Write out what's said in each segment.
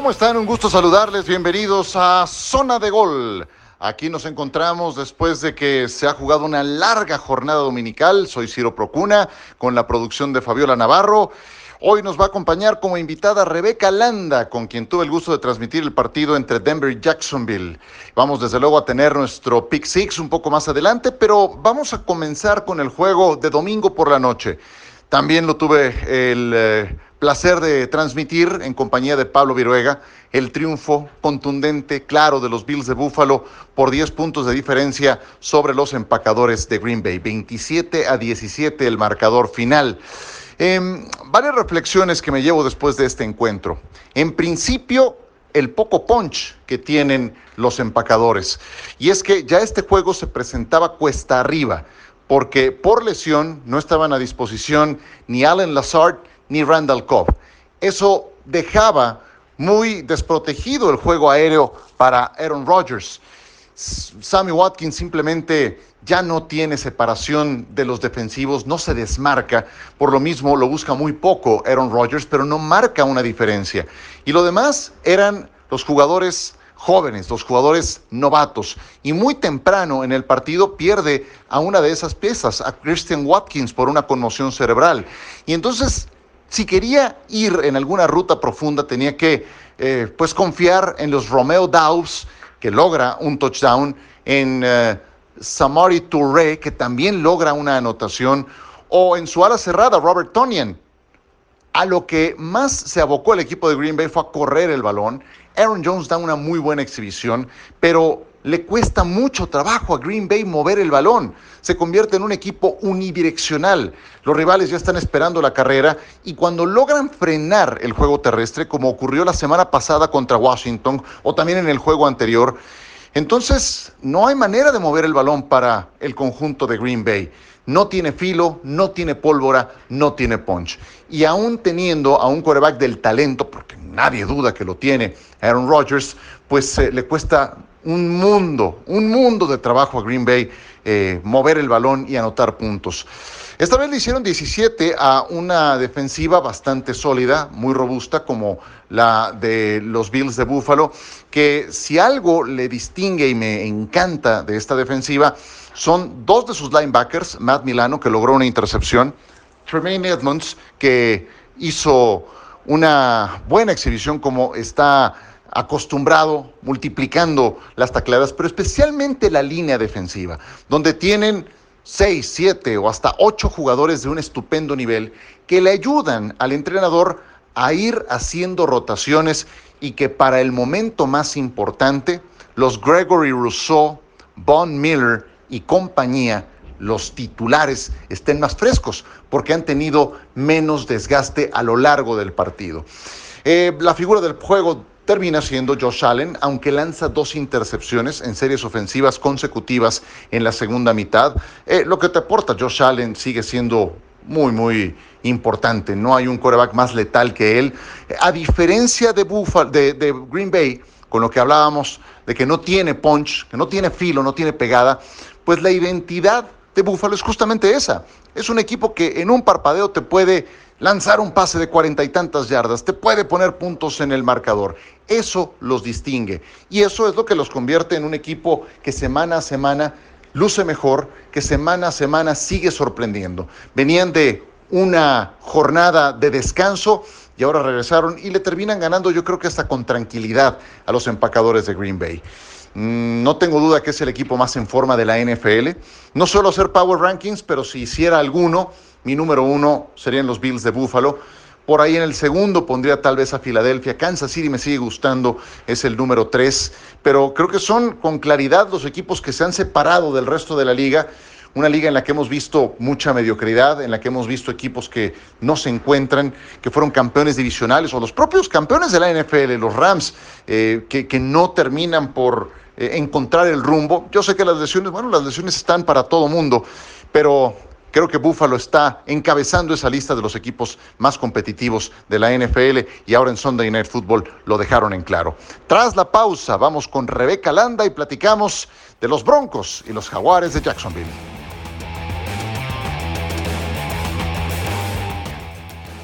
¿Cómo están? Un gusto saludarles. Bienvenidos a Zona de Gol. Aquí nos encontramos después de que se ha jugado una larga jornada dominical. Soy Ciro Procuna con la producción de Fabiola Navarro. Hoy nos va a acompañar como invitada Rebeca Landa, con quien tuve el gusto de transmitir el partido entre Denver y Jacksonville. Vamos desde luego a tener nuestro Pick Six un poco más adelante, pero vamos a comenzar con el juego de domingo por la noche. También lo tuve el... Eh, placer de transmitir en compañía de Pablo Viruega el triunfo contundente, claro, de los Bills de Buffalo por 10 puntos de diferencia sobre los empacadores de Green Bay. 27 a 17 el marcador final. Em, varias reflexiones que me llevo después de este encuentro. En principio, el poco punch que tienen los empacadores. Y es que ya este juego se presentaba cuesta arriba, porque por lesión no estaban a disposición ni Allen Lazard ni Randall Cobb. Eso dejaba muy desprotegido el juego aéreo para Aaron Rodgers. Sammy Watkins simplemente ya no tiene separación de los defensivos, no se desmarca, por lo mismo lo busca muy poco Aaron Rodgers, pero no marca una diferencia. Y lo demás eran los jugadores jóvenes, los jugadores novatos. Y muy temprano en el partido pierde a una de esas piezas, a Christian Watkins, por una conmoción cerebral. Y entonces si quería ir en alguna ruta profunda, tenía que eh, pues confiar en los Romeo Doubs, que logra un touchdown, en eh, Samari Touré, que también logra una anotación, o en su ala cerrada, Robert Tonian. A lo que más se abocó el equipo de Green Bay fue a correr el balón. Aaron Jones da una muy buena exhibición, pero le cuesta mucho trabajo a Green Bay mover el balón. Se convierte en un equipo unidireccional. Los rivales ya están esperando la carrera y cuando logran frenar el juego terrestre, como ocurrió la semana pasada contra Washington o también en el juego anterior, entonces no hay manera de mover el balón para el conjunto de Green Bay. No tiene filo, no tiene pólvora, no tiene punch. Y aún teniendo a un quarterback del talento, porque nadie duda que lo tiene Aaron Rodgers, pues eh, le cuesta un mundo, un mundo de trabajo a Green Bay eh, mover el balón y anotar puntos. Esta vez le hicieron 17 a una defensiva bastante sólida, muy robusta, como la de los Bills de Buffalo, que si algo le distingue y me encanta de esta defensiva, son dos de sus linebackers, Matt Milano, que logró una intercepción, Tremaine Edmonds, que hizo una buena exhibición como está acostumbrado, multiplicando las tacleadas, pero especialmente la línea defensiva, donde tienen seis, siete o hasta ocho jugadores de un estupendo nivel que le ayudan al entrenador a ir haciendo rotaciones y que para el momento más importante, los Gregory Rousseau, Von Miller y compañía, los titulares, estén más frescos porque han tenido menos desgaste a lo largo del partido. Eh, la figura del juego termina siendo Josh Allen, aunque lanza dos intercepciones en series ofensivas consecutivas en la segunda mitad. Eh, lo que te aporta Josh Allen sigue siendo muy, muy importante. No hay un coreback más letal que él. A diferencia de, de Green Bay, con lo que hablábamos de que no tiene punch, que no tiene filo, no tiene pegada, pues la identidad de Buffalo es justamente esa. Es un equipo que en un parpadeo te puede lanzar un pase de cuarenta y tantas yardas, te puede poner puntos en el marcador. Eso los distingue y eso es lo que los convierte en un equipo que semana a semana luce mejor, que semana a semana sigue sorprendiendo. Venían de una jornada de descanso y ahora regresaron y le terminan ganando yo creo que hasta con tranquilidad a los empacadores de Green Bay. Mm, no tengo duda que es el equipo más en forma de la NFL. No suelo hacer Power Rankings, pero si hiciera alguno, mi número uno serían los Bills de Buffalo. Por ahí en el segundo pondría tal vez a Filadelfia. Kansas City me sigue gustando, es el número tres. Pero creo que son con claridad los equipos que se han separado del resto de la liga. Una liga en la que hemos visto mucha mediocridad, en la que hemos visto equipos que no se encuentran, que fueron campeones divisionales o los propios campeones de la NFL, los Rams, eh, que, que no terminan por eh, encontrar el rumbo. Yo sé que las lesiones, bueno, las lesiones están para todo mundo, pero creo que Buffalo está encabezando esa lista de los equipos más competitivos de la NFL y ahora en Sunday Night Football lo dejaron en claro. Tras la pausa, vamos con Rebeca Landa y platicamos de los Broncos y los Jaguares de Jacksonville.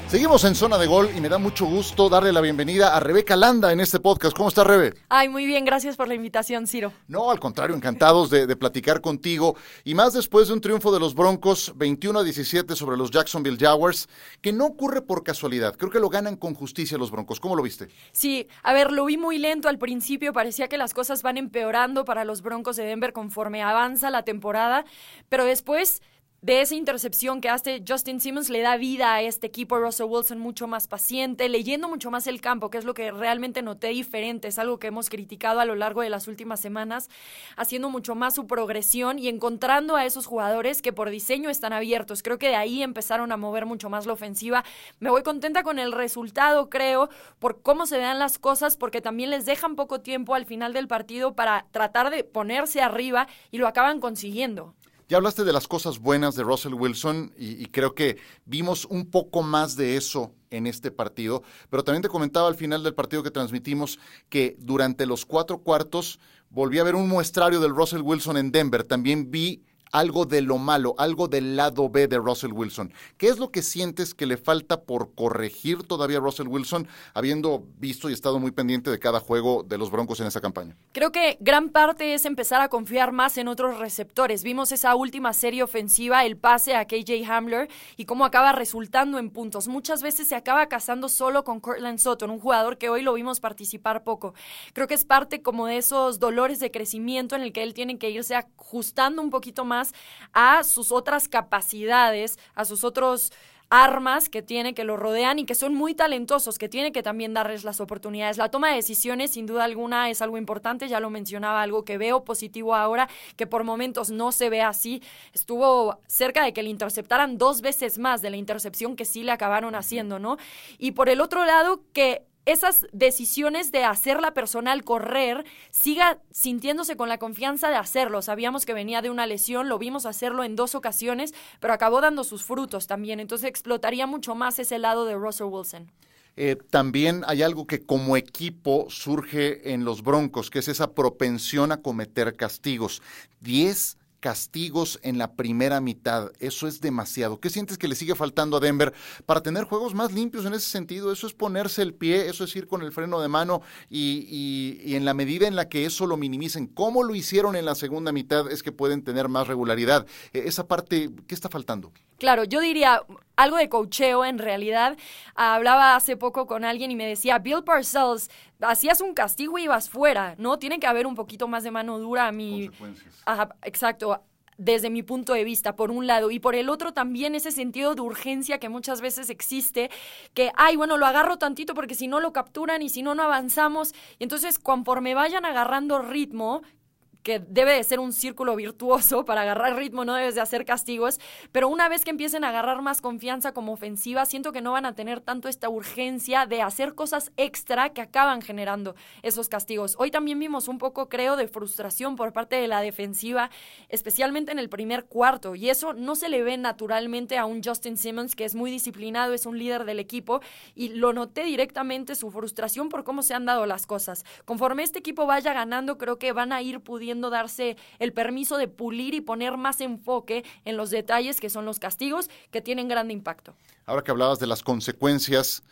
Seguimos en zona de gol y me da mucho gusto darle la bienvenida a Rebeca Landa en este podcast. ¿Cómo está, Rebe? Ay, muy bien, gracias por la invitación, Ciro. No, al contrario, encantados de, platicar contigo. Y más después de un triunfo de los Broncos 21 a 17 sobre los Jacksonville Jaguars, que no ocurre por casualidad. Creo que lo ganan con justicia los Broncos. ¿Cómo lo viste? Sí, a ver, lo vi muy lento al principio. Parecía que las cosas van empeorando para los Broncos de Denver conforme avanza la temporada. Pero después de esa intercepción que hace Justin Simmons le da vida a este equipo, Russell Wilson mucho más paciente, leyendo mucho más el campo, que es lo que realmente noté diferente, es algo que hemos criticado a lo largo de las últimas semanas, haciendo mucho más su progresión y encontrando a esos jugadores que por diseño están abiertos. Creo que de ahí empezaron a mover mucho más la ofensiva. Me voy contenta con el resultado, creo, por cómo se dan las cosas, porque también les dejan poco tiempo al final del partido para tratar de ponerse arriba y lo acaban consiguiendo. Ya hablaste de las cosas buenas de Russell Wilson y, creo que vimos un poco más de eso en este partido, pero también te comentaba al final del partido que transmitimos que durante los cuatro cuartos volví a ver un muestrario del Russell Wilson en Denver. También vi algo de lo malo, algo del lado B de Russell Wilson. ¿Qué es lo que sientes que le falta por corregir todavía a Russell Wilson, habiendo visto y estado muy pendiente de cada juego de los Broncos en esa campaña? Creo que gran parte es empezar a confiar más en otros receptores. Vimos esa última serie ofensiva, el pase a KJ Hamler y cómo acaba resultando en puntos. Muchas veces se acaba casando solo con Cortland Sutton, un jugador que hoy lo vimos participar poco. Creo que es parte como de esos dolores de crecimiento en el que él tiene que irse ajustando un poquito más a sus otras capacidades, a sus otros armas que tiene, que lo rodean y que son muy talentosos, que tiene que también darles las oportunidades. La toma de decisiones, sin duda alguna, es algo importante, ya lo mencionaba, algo que veo positivo ahora, que por momentos no se ve así. Estuvo cerca de que le interceptaran dos veces más de la intercepción que sí le acabaron haciendo, ¿no? Y por el otro lado, que esas decisiones de hacerla personal correr, siga sintiéndose con la confianza de hacerlo. Sabíamos que venía de una lesión, lo vimos hacerlo en dos ocasiones, pero acabó dando sus frutos también. Entonces explotaría mucho más ese lado de Russell Wilson. Eh, también hay algo que como equipo surge en los Broncos, que es esa propensión a cometer castigos. Diez castigos en la primera mitad. Eso es demasiado. ¿Qué sientes que le sigue faltando a Denver para tener juegos más limpios en ese sentido? Eso es ponerse el pie, eso es ir con el freno de mano y, en la medida en la que eso lo minimicen, como lo hicieron en la segunda mitad, es que pueden tener más regularidad. E, esa parte, ¿qué está faltando? Claro, yo diría algo de cocheo en realidad. Hablaba hace poco con alguien y me decía, Bill Parcells, hacías un castigo y ibas fuera, ¿no? Tiene que haber un poquito más de mano dura a mi... Ajá, exacto desde mi punto de vista, por un lado, y por el otro también ese sentido de urgencia que muchas veces existe, que, ay, bueno, lo agarro tantito porque si no lo capturan y si no, no avanzamos. Y entonces, conforme vayan agarrando ritmo, que debe de ser un círculo virtuoso para agarrar ritmo, no debes de hacer castigos, pero una vez que empiecen a agarrar más confianza como ofensiva, siento que no van a tener tanto esta urgencia de hacer cosas extra que acaban generando esos castigos. Hoy también vimos un poco, creo, de frustración por parte de la defensiva, especialmente en el primer cuarto, y eso no se le ve naturalmente a un Justin Simmons que es muy disciplinado, es un líder del equipo, y lo noté directamente su frustración por cómo se han dado las cosas. Conforme este equipo vaya ganando, creo que van a ir pudiendo darse el permiso de pulir y poner más enfoque en los detalles que son los castigos que tienen gran impacto. Ahora que hablabas de las consecuencias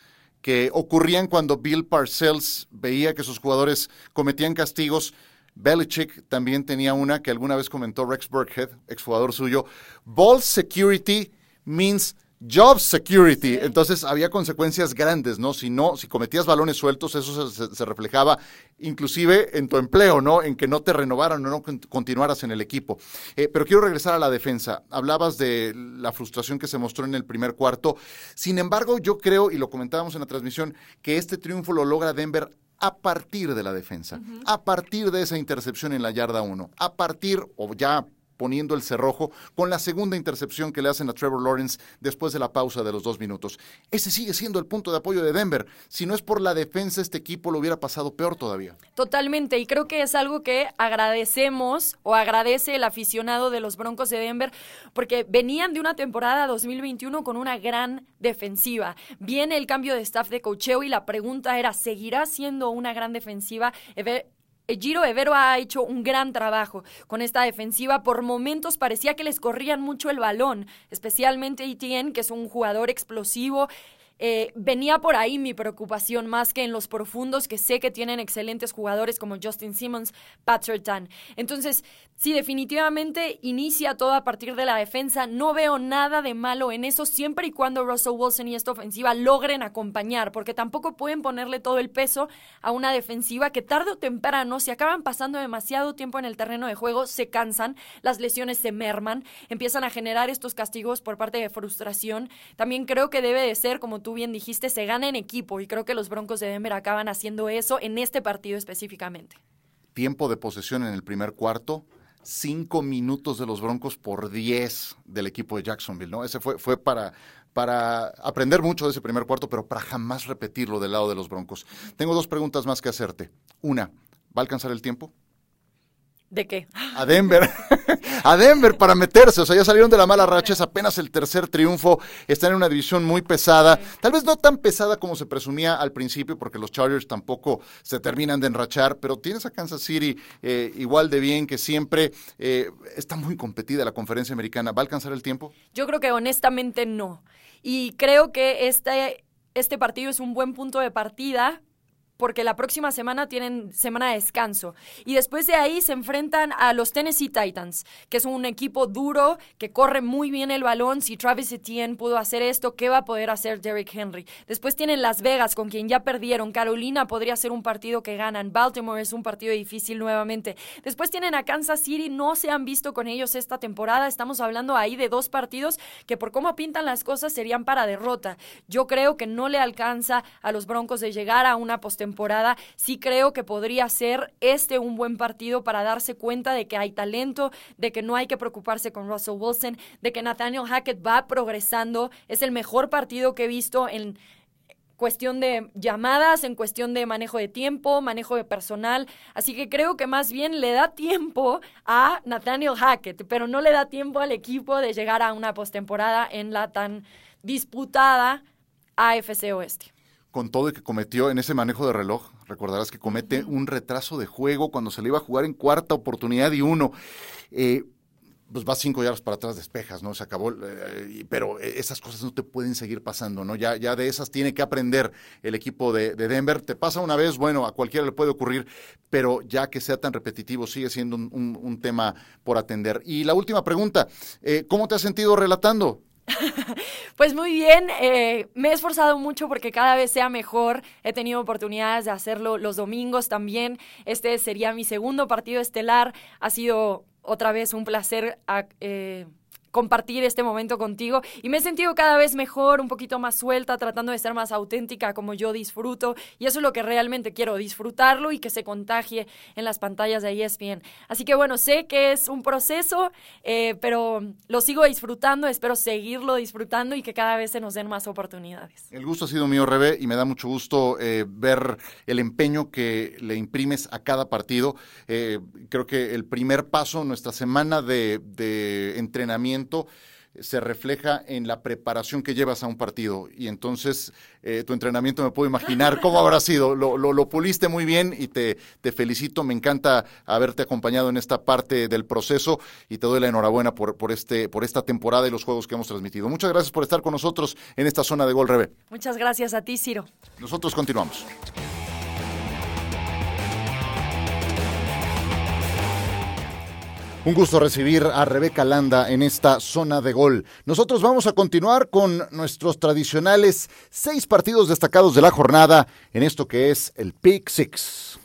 que ocurrían cuando Bill Parcells veía que sus jugadores cometían castigos, Belichick también tenía una que alguna vez comentó Rex Burkhead, exjugador suyo. Ball security means Job security. Entonces había consecuencias grandes, ¿no? Si no, si cometías balones sueltos, eso se, reflejaba inclusive en tu empleo, ¿no? En que no te renovaran o no continuaras en el equipo. Eh, pero quiero regresar a la defensa. Hablabas de la frustración que se mostró en el primer cuarto. Sin embargo, yo creo, y lo comentábamos en la transmisión, que este triunfo lo logra Denver a partir de la defensa, a partir de esa intercepción en la yarda 1, a partir, o ya poniendo el cerrojo con la segunda intercepción que le hacen a Trevor Lawrence después de la pausa de los dos minutos. Ese sigue siendo el punto de apoyo de Denver. Si no es por la defensa, este equipo lo hubiera pasado peor todavía. Totalmente, y creo que es algo que agradecemos o agradece el aficionado de los Broncos de Denver, porque venían de una temporada 2021 con una gran defensiva. Viene el cambio de staff de cocheo y la pregunta era, ¿seguirá siendo una gran defensiva? Giro Evero ha hecho un gran trabajo con esta defensiva. Por momentos parecía que les corrían mucho el balón, especialmente Etienne, que es un jugador explosivo eh, venía por ahí mi preocupación más que en los profundos que sé que tienen excelentes jugadores como Justin Simmons, Pat Sertan. Entonces, sí, definitivamente inicia todo a partir de la defensa. No veo nada de malo en eso siempre y cuando Russell Wilson y esta ofensiva logren acompañar, porque tampoco pueden ponerle todo el peso a una defensiva que tarde o temprano, si acaban pasando demasiado tiempo en el terreno de juego, se cansan, las lesiones se merman, empiezan a generar estos castigos por parte de frustración. También creo que debe de ser, como tú bien dijiste, se gana en equipo y creo que los Broncos de Denver acaban haciendo eso en este partido específicamente. Tiempo de posesión en el primer cuarto, cinco minutos de los Broncos por diez del equipo de Jacksonville, ¿no? Ese fue, fue para, para aprender mucho de ese primer cuarto, pero para jamás repetirlo del lado de los Broncos. Tengo dos preguntas más que hacerte. Una, ¿va a alcanzar el tiempo? ¿De qué? A Denver. a Denver para meterse. O sea, ya salieron de la mala racha. Es apenas el tercer triunfo. Están en una división muy pesada. Tal vez no tan pesada como se presumía al principio, porque los Chargers tampoco se terminan de enrachar. Pero tienes a Kansas City eh, igual de bien que siempre. Eh, está muy competida la conferencia americana. ¿Va a alcanzar el tiempo? Yo creo que honestamente no. Y creo que este, este partido es un buen punto de partida porque la próxima semana tienen semana de descanso. Y después de ahí se enfrentan a los Tennessee Titans, que es un equipo duro, que corre muy bien el balón. Si Travis Etienne pudo hacer esto, ¿qué va a poder hacer Derrick Henry? Después tienen Las Vegas, con quien ya perdieron. Carolina podría ser un partido que ganan. Baltimore es un partido difícil nuevamente. Después tienen a Kansas City, no se han visto con ellos esta temporada. Estamos hablando ahí de dos partidos que por cómo pintan las cosas serían para derrota. Yo creo que no le alcanza a los Broncos de llegar a una postemporada temporada, sí creo que podría ser este un buen partido para darse cuenta de que hay talento, de que no hay que preocuparse con Russell Wilson, de que Nathaniel Hackett va progresando. Es el mejor partido que he visto en cuestión de llamadas, en cuestión de manejo de tiempo, manejo de personal. Así que creo que más bien le da tiempo a Nathaniel Hackett, pero no le da tiempo al equipo de llegar a una postemporada en la tan disputada AFC Oeste con todo y que cometió en ese manejo de reloj, recordarás que comete un retraso de juego cuando se le iba a jugar en cuarta oportunidad y uno. Eh, pues va cinco yardas para atrás, despejas, ¿no? Se acabó, eh, pero esas cosas no te pueden seguir pasando, ¿no? Ya, ya de esas tiene que aprender el equipo de, Denver. Te pasa una vez, bueno, a cualquiera le puede ocurrir, pero ya que sea tan repetitivo, sigue siendo un, tema por atender. Y la última pregunta, eh, ¿cómo te has sentido relatando? Pues muy bien, eh, me he esforzado mucho porque cada vez sea mejor. He tenido oportunidades de hacerlo los domingos también. Este sería mi segundo partido estelar. Ha sido otra vez un placer. Eh, compartir este momento contigo y me he sentido cada vez mejor, un poquito más suelta, tratando de ser más auténtica como yo disfruto y eso es lo que realmente quiero, disfrutarlo y que se contagie en las pantallas de ESPN. Así que bueno, sé que es un proceso, eh, pero lo sigo disfrutando, espero seguirlo disfrutando y que cada vez se nos den más oportunidades. El gusto ha sido mío, Rebe, y me da mucho gusto eh, ver el empeño que le imprimes a cada partido. Eh, creo que el primer paso, nuestra semana de, de entrenamiento, se refleja en la preparación que llevas a un partido. Y entonces eh, tu entrenamiento me puedo imaginar cómo habrá sido. Lo, lo, puliste muy bien y te, te, felicito. Me encanta haberte acompañado en esta parte del proceso y te doy la enhorabuena por, por, este, por esta temporada y los juegos que hemos transmitido. Muchas gracias por estar con nosotros en esta zona de Gol Rebe. Muchas gracias a ti, Ciro. Nosotros continuamos. Un gusto recibir a Rebeca Landa en esta zona de gol. Nosotros vamos a continuar con nuestros tradicionales seis partidos destacados de la jornada en esto que es el Pick Six.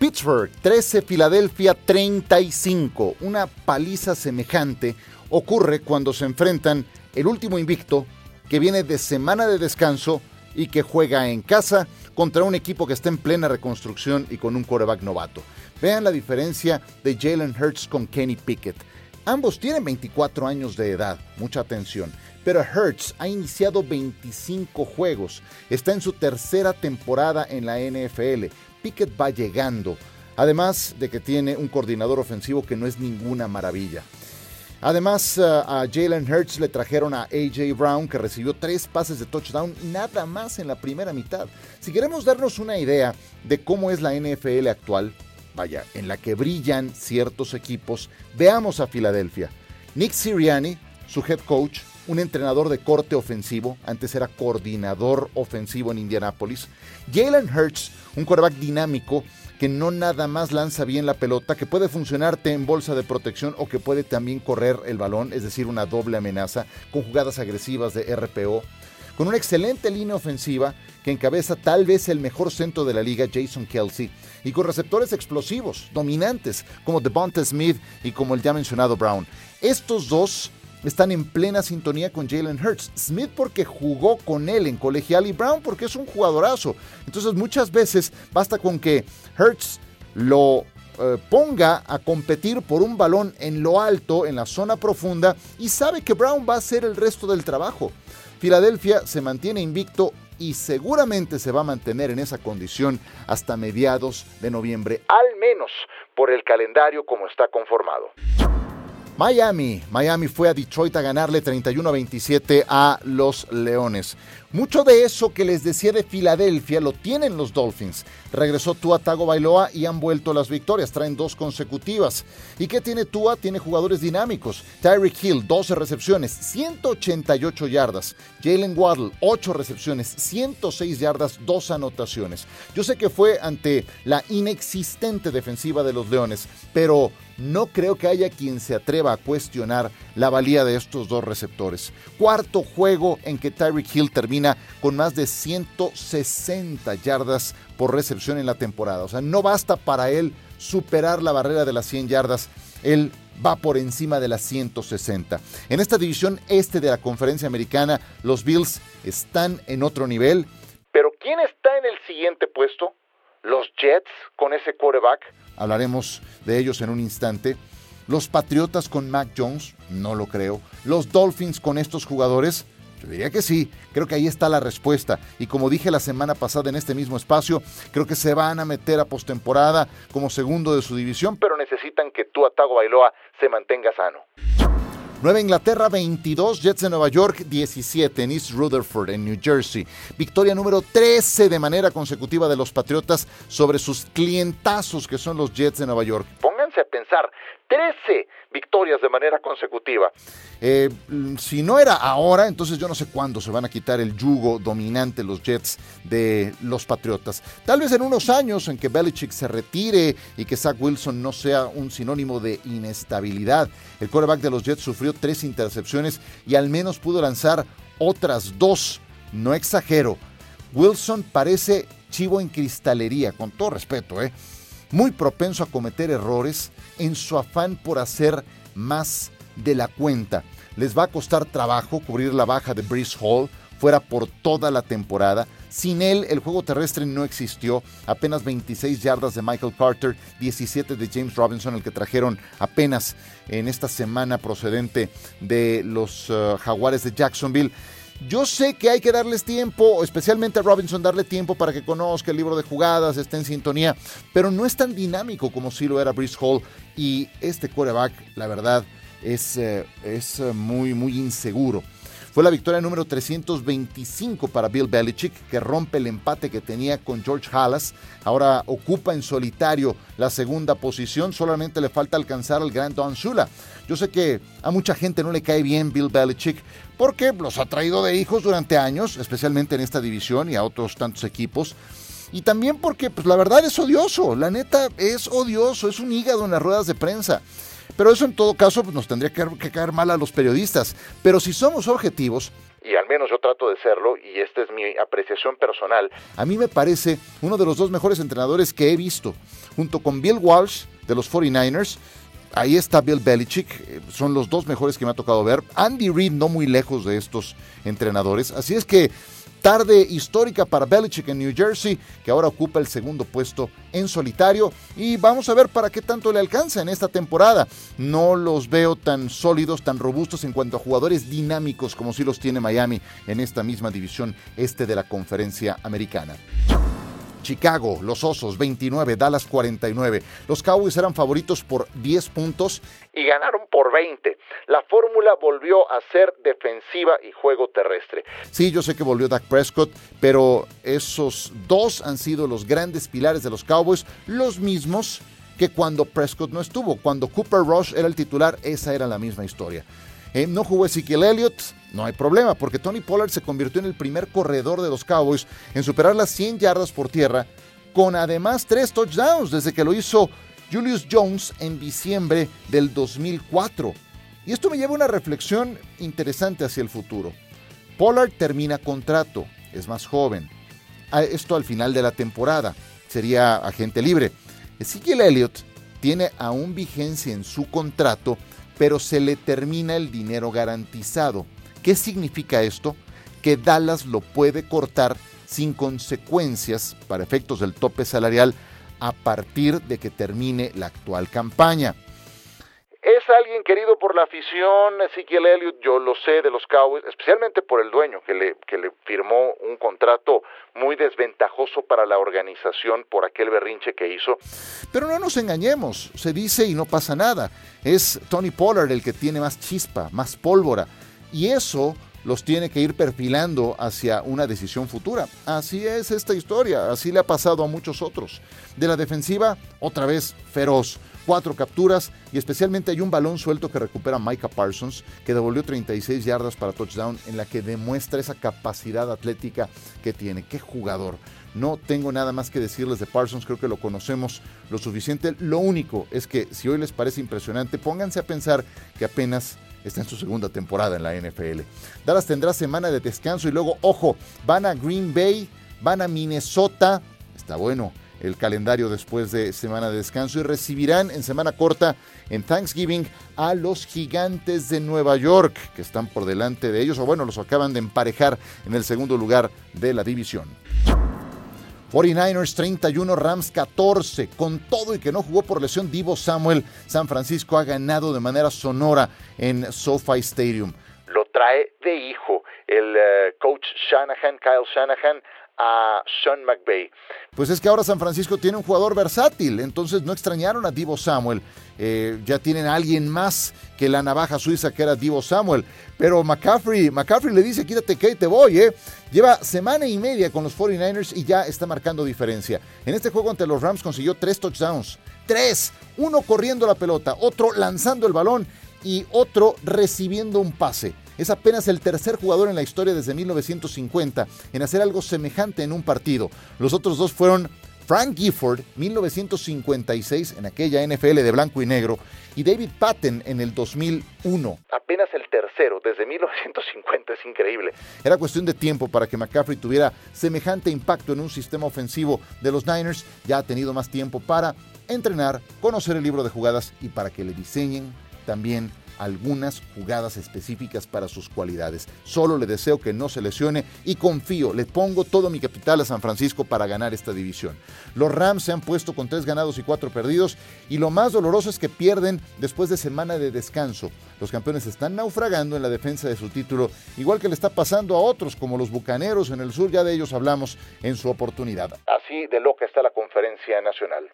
Pittsburgh 13, Filadelfia 35. Una paliza semejante ocurre cuando se enfrentan el último invicto que viene de semana de descanso y que juega en casa contra un equipo que está en plena reconstrucción y con un quarterback novato. Vean la diferencia de Jalen Hurts con Kenny Pickett. Ambos tienen 24 años de edad, mucha atención, pero Hurts ha iniciado 25 juegos, está en su tercera temporada en la NFL. Pickett va llegando, además de que tiene un coordinador ofensivo que no es ninguna maravilla. Además, eh, a Jalen Hurts le trajeron a AJ Brown, que recibió tres pases de touchdown nada más en la primera mitad. Si queremos darnos una idea de cómo es la NFL actual, vaya, en la que brillan ciertos equipos, veamos a Filadelfia. Nick Sirianni, su head coach, un entrenador de corte ofensivo, antes era coordinador ofensivo en Indianápolis. Jalen Hurts, un quarterback dinámico que no nada más lanza bien la pelota, que puede funcionarte en bolsa de protección o que puede también correr el balón, es decir, una doble amenaza, con jugadas agresivas de RPO, con una excelente línea ofensiva que encabeza tal vez el mejor centro de la liga, Jason Kelsey, y con receptores explosivos, dominantes, como Devonta Smith y como el ya mencionado Brown. Estos dos están en plena sintonía con Jalen Hurts. Smith porque jugó con él en colegial y Brown porque es un jugadorazo. Entonces muchas veces basta con que Hurts lo eh, ponga a competir por un balón en lo alto, en la zona profunda, y sabe que Brown va a hacer el resto del trabajo. Filadelfia se mantiene invicto y seguramente se va a mantener en esa condición hasta mediados de noviembre, al menos por el calendario como está conformado. Miami. Miami fue a Detroit a ganarle 31 a 27 a los Leones. Mucho de eso que les decía de Filadelfia lo tienen los Dolphins. Regresó Tua Tago Bailoa y han vuelto las victorias, traen dos consecutivas. ¿Y qué tiene Tua? Tiene jugadores dinámicos. Tyreek Hill, 12 recepciones, 188 yardas. Jalen Waddle, 8 recepciones, 106 yardas, 2 anotaciones. Yo sé que fue ante la inexistente defensiva de los Leones, pero no creo que haya quien se atreva a cuestionar la valía de estos dos receptores. Cuarto juego en que Tyreek Hill termina con más de 160 yardas por recepción en la temporada. O sea, no basta para él superar la barrera de las 100 yardas. Él va por encima de las 160. En esta división este de la conferencia americana, los Bills están en otro nivel. Pero ¿quién está en el siguiente puesto? Los Jets con ese quarterback. Hablaremos de ellos en un instante. Los Patriotas con Mac Jones, no lo creo. Los Dolphins con estos jugadores, yo diría que sí, creo que ahí está la respuesta. Y como dije la semana pasada en este mismo espacio, creo que se van a meter a postemporada como segundo de su división, pero necesitan que Atago Bailoa, se mantenga sano. Nueva Inglaterra 22, Jets de Nueva York 17 en East Rutherford, en New Jersey. Victoria número 13 de manera consecutiva de los Patriotas sobre sus clientazos que son los Jets de Nueva York. A pensar, 13 victorias de manera consecutiva. Eh, si no era ahora, entonces yo no sé cuándo se van a quitar el yugo dominante los Jets de los Patriotas. Tal vez en unos años en que Belichick se retire y que Zach Wilson no sea un sinónimo de inestabilidad. El quarterback de los Jets sufrió tres intercepciones y al menos pudo lanzar otras dos. No exagero. Wilson parece chivo en cristalería, con todo respeto, ¿eh? Muy propenso a cometer errores en su afán por hacer más de la cuenta. Les va a costar trabajo cubrir la baja de Brees Hall, fuera por toda la temporada. Sin él, el juego terrestre no existió. Apenas 26 yardas de Michael Carter, 17 de James Robinson, el que trajeron apenas en esta semana procedente de los uh, Jaguares de Jacksonville. Yo sé que hay que darles tiempo, especialmente a Robinson, darle tiempo para que conozca el libro de jugadas, esté en sintonía, pero no es tan dinámico como si lo era Brice Hall. Y este quarterback, la verdad, es, eh, es eh, muy, muy inseguro. Fue la victoria número 325 para Bill Belichick, que rompe el empate que tenía con George Halas. Ahora ocupa en solitario la segunda posición, solamente le falta alcanzar al gran Don Shula. Yo sé que a mucha gente no le cae bien Bill Belichick porque los ha traído de hijos durante años, especialmente en esta división y a otros tantos equipos. Y también porque, pues la verdad es odioso, la neta es odioso, es un hígado en las ruedas de prensa. Pero eso en todo caso pues, nos tendría que, caer mal a los periodistas. Pero si somos objetivos, y al menos yo trato de serlo, y esta es mi apreciación personal, a mí me parece uno de los dos mejores entrenadores que he visto, junto con Bill Walsh de los 49ers. Ahí está Bill Belichick, eh, son los dos mejores que me ha tocado ver. Andy Reid no muy lejos de estos entrenadores. Así es que Tarde histórica para Belichick en New Jersey, que ahora ocupa el segundo puesto en solitario. Y vamos a ver para qué tanto le alcanza en esta temporada. No los veo tan sólidos, tan robustos en cuanto a jugadores dinámicos como si los tiene Miami en esta misma división este de la conferencia americana. Chicago, los Osos 29, Dallas 49. Los Cowboys eran favoritos por 10 puntos y ganaron por 20. La fórmula volvió a ser defensiva y juego terrestre. Sí, yo sé que volvió Dak Prescott, pero esos dos han sido los grandes pilares de los Cowboys, los mismos que cuando Prescott no estuvo. Cuando Cooper Rush era el titular, esa era la misma historia. Eh, no jugó Ezekiel Elliott, no hay problema, porque Tony Pollard se convirtió en el primer corredor de los Cowboys en superar las 100 yardas por tierra, con además tres touchdowns desde que lo hizo Julius Jones en diciembre del 2004. Y esto me lleva a una reflexión interesante hacia el futuro. Pollard termina contrato, es más joven. Esto al final de la temporada, sería agente libre. Ezekiel Elliott tiene aún vigencia en su contrato, pero se le termina el dinero garantizado. ¿Qué significa esto? Que Dallas lo puede cortar sin consecuencias para efectos del tope salarial a partir de que termine la actual campaña. Es alguien querido por la afición, Ezekiel Elliott, yo lo sé de los Cowboys, especialmente por el dueño, que le, que le firmó un contrato muy desventajoso para la organización por aquel berrinche que hizo. Pero no nos engañemos, se dice y no pasa nada. Es Tony Pollard el que tiene más chispa, más pólvora. Y eso los tiene que ir perfilando hacia una decisión futura. Así es esta historia, así le ha pasado a muchos otros. De la defensiva, otra vez feroz. Cuatro capturas y especialmente hay un balón suelto que recupera Micah Parsons, que devolvió 36 yardas para touchdown, en la que demuestra esa capacidad atlética que tiene. ¡Qué jugador! No tengo nada más que decirles de Parsons, creo que lo conocemos lo suficiente. Lo único es que si hoy les parece impresionante, pónganse a pensar que apenas está en su segunda temporada en la NFL. Dallas tendrá semana de descanso y luego, ojo, van a Green Bay, van a Minnesota, está bueno el calendario después de semana de descanso y recibirán en semana corta en Thanksgiving a los gigantes de Nueva York que están por delante de ellos o bueno, los acaban de emparejar en el segundo lugar de la división. 49ers 31, Rams 14. Con todo y que no jugó por lesión, Divo Samuel, San Francisco ha ganado de manera sonora en SoFi Stadium. Lo trae de hijo el eh, coach Shanahan, Kyle Shanahan, a Sean McVay. Pues es que ahora San Francisco tiene un jugador versátil, entonces no extrañaron a Divo Samuel. Eh, ya tienen a alguien más que la navaja suiza que era Divo Samuel. Pero McCaffrey, McCaffrey le dice, quítate que te voy, ¿eh? Lleva semana y media con los 49ers y ya está marcando diferencia. En este juego ante los Rams consiguió tres touchdowns. Tres. Uno corriendo la pelota, otro lanzando el balón y otro recibiendo un pase. Es apenas el tercer jugador en la historia desde 1950 en hacer algo semejante en un partido. Los otros dos fueron Frank Gifford, 1956, en aquella NFL de blanco y negro, y David Patton en el 2001. Apenas el tercero, desde 1950, es increíble. Era cuestión de tiempo para que McCaffrey tuviera semejante impacto en un sistema ofensivo de los Niners. Ya ha tenido más tiempo para entrenar, conocer el libro de jugadas y para que le diseñen también algunas jugadas específicas para sus cualidades. Solo le deseo que no se lesione y confío, le pongo todo mi capital a San Francisco para ganar esta división. Los Rams se han puesto con tres ganados y cuatro perdidos y lo más doloroso es que pierden después de semana de descanso. Los campeones están naufragando en la defensa de su título, igual que le está pasando a otros como los Bucaneros en el sur, ya de ellos hablamos en su oportunidad. Así de loca está la conferencia nacional.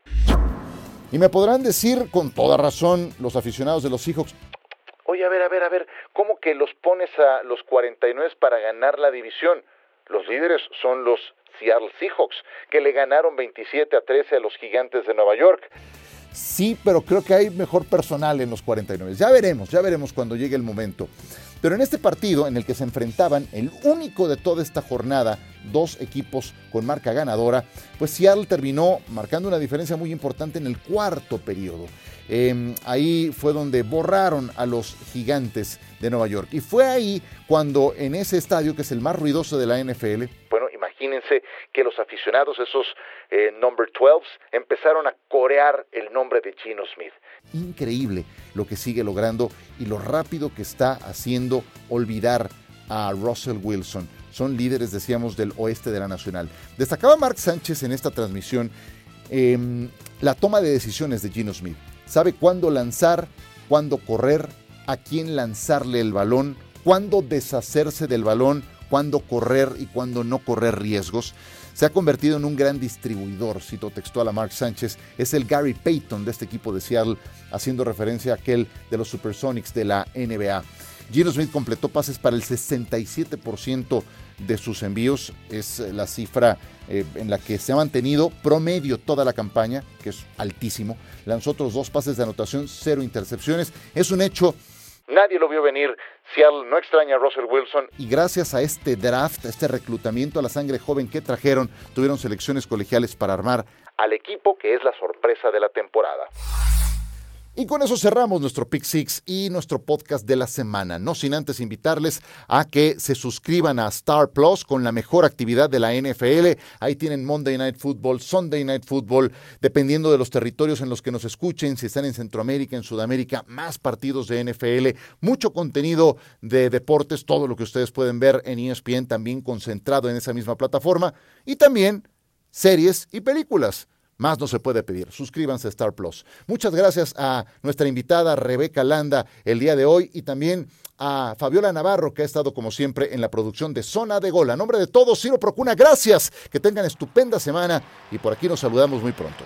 Y me podrán decir con toda razón los aficionados de los Seahawks, Oye, a ver, a ver, a ver, ¿cómo que los pones a los 49 para ganar la división? Los líderes son los Seattle Seahawks, que le ganaron 27 a 13 a los Gigantes de Nueva York. Sí, pero creo que hay mejor personal en los 49. Ya veremos, ya veremos cuando llegue el momento. Pero en este partido en el que se enfrentaban, el único de toda esta jornada, dos equipos con marca ganadora, pues Seattle terminó marcando una diferencia muy importante en el cuarto periodo. Em, ahí fue donde borraron a los gigantes de Nueva York. Y fue ahí cuando en ese estadio, que es el más ruidoso de la NFL, bueno, imagínense que los aficionados, esos eh, number 12, empezaron a corear el nombre de Gino Smith. Increíble lo que sigue logrando y lo rápido que está haciendo olvidar a Russell Wilson. Son líderes, decíamos, del oeste de la Nacional. Destacaba Mark Sánchez en esta transmisión em, la toma de decisiones de Gino Smith sabe cuándo lanzar, cuándo correr, a quién lanzarle el balón, cuándo deshacerse del balón, cuándo correr y cuándo no correr riesgos. Se ha convertido en un gran distribuidor, cito textual a Mark Sánchez, es el Gary Payton de este equipo de Seattle, haciendo referencia a aquel de los Supersonics de la NBA. Gino Smith completó pases para el 67% de sus envíos. Es eh, la cifra eh, en la que se ha mantenido promedio toda la campaña, que es altísimo. Lanzó otros dos pases de anotación, cero intercepciones. Es un hecho Nadie lo vio venir. Seattle no extraña a Russell Wilson. Y gracias a este draft, a este reclutamiento a la sangre joven que trajeron, tuvieron selecciones colegiales para armar al equipo que es la sorpresa de la temporada. Y con eso cerramos nuestro Pick Six y nuestro podcast de la semana. No sin antes invitarles a que se suscriban a Star Plus con la mejor actividad de la NFL. Ahí tienen Monday Night Football, Sunday Night Football, dependiendo de los territorios en los que nos escuchen, si están en Centroamérica, en Sudamérica, más partidos de NFL, mucho contenido de deportes, todo lo que ustedes pueden ver en ESPN también concentrado en esa misma plataforma. Y también series y películas. Más no se puede pedir. Suscríbanse a Star Plus. Muchas gracias a nuestra invitada Rebeca Landa el día de hoy y también a Fabiola Navarro, que ha estado como siempre en la producción de Zona de Gol. A nombre de todos, Ciro Procuna, gracias. Que tengan estupenda semana y por aquí nos saludamos muy pronto.